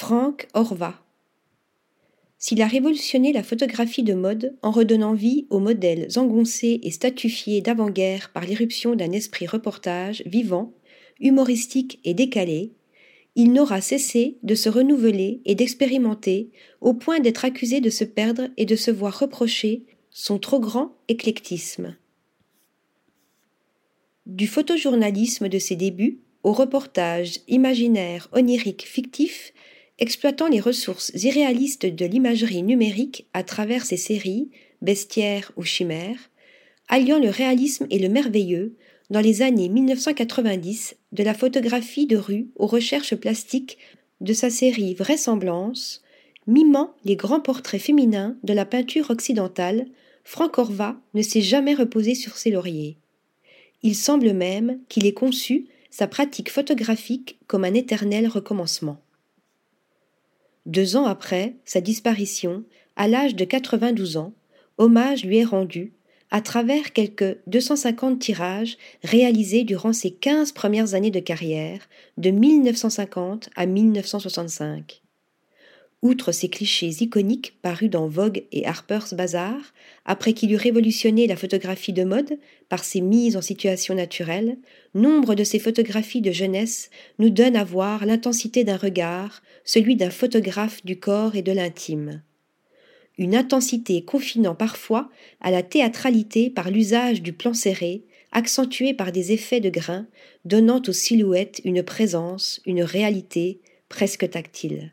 Frank Horvat. S'il a révolutionné la photographie de mode en redonnant vie aux modèles engoncés et statufiés d'avant-guerre par l'irruption d'un esprit reportage vivant, humoristique et décalé, il n'aura cessé de se renouveler et d'expérimenter au point d'être accusé de se perdre et de se voir reprocher son trop grand éclectisme. Du photojournalisme de ses débuts au reportage imaginaire, onirique, fictif, exploitant les ressources irréalistes de l'imagerie numérique à travers ses séries, bestiaires ou chimères, alliant le réalisme et le merveilleux dans les années 1990 de la photographie de rue aux recherches plastiques de sa série Vraisemblance, mimant les grands portraits féminins de la peinture occidentale, Franck Orva ne s'est jamais reposé sur ses lauriers. Il semble même qu'il ait conçu sa pratique photographique comme un éternel recommencement. Deux ans après sa disparition, à l'âge de 92 ans, hommage lui est rendu à travers quelques 250 tirages réalisés durant ses 15 premières années de carrière, de 1950 à 1965. Outre ces clichés iconiques parus dans Vogue et Harper's Bazaar, après qu'il eut révolutionné la photographie de mode par ses mises en situation naturelle, nombre de ses photographies de jeunesse nous donnent à voir l'intensité d'un regard, celui d'un photographe du corps et de l'intime. Une intensité confinant parfois à la théâtralité par l'usage du plan serré, accentué par des effets de grain, donnant aux silhouettes une présence, une réalité presque tactile.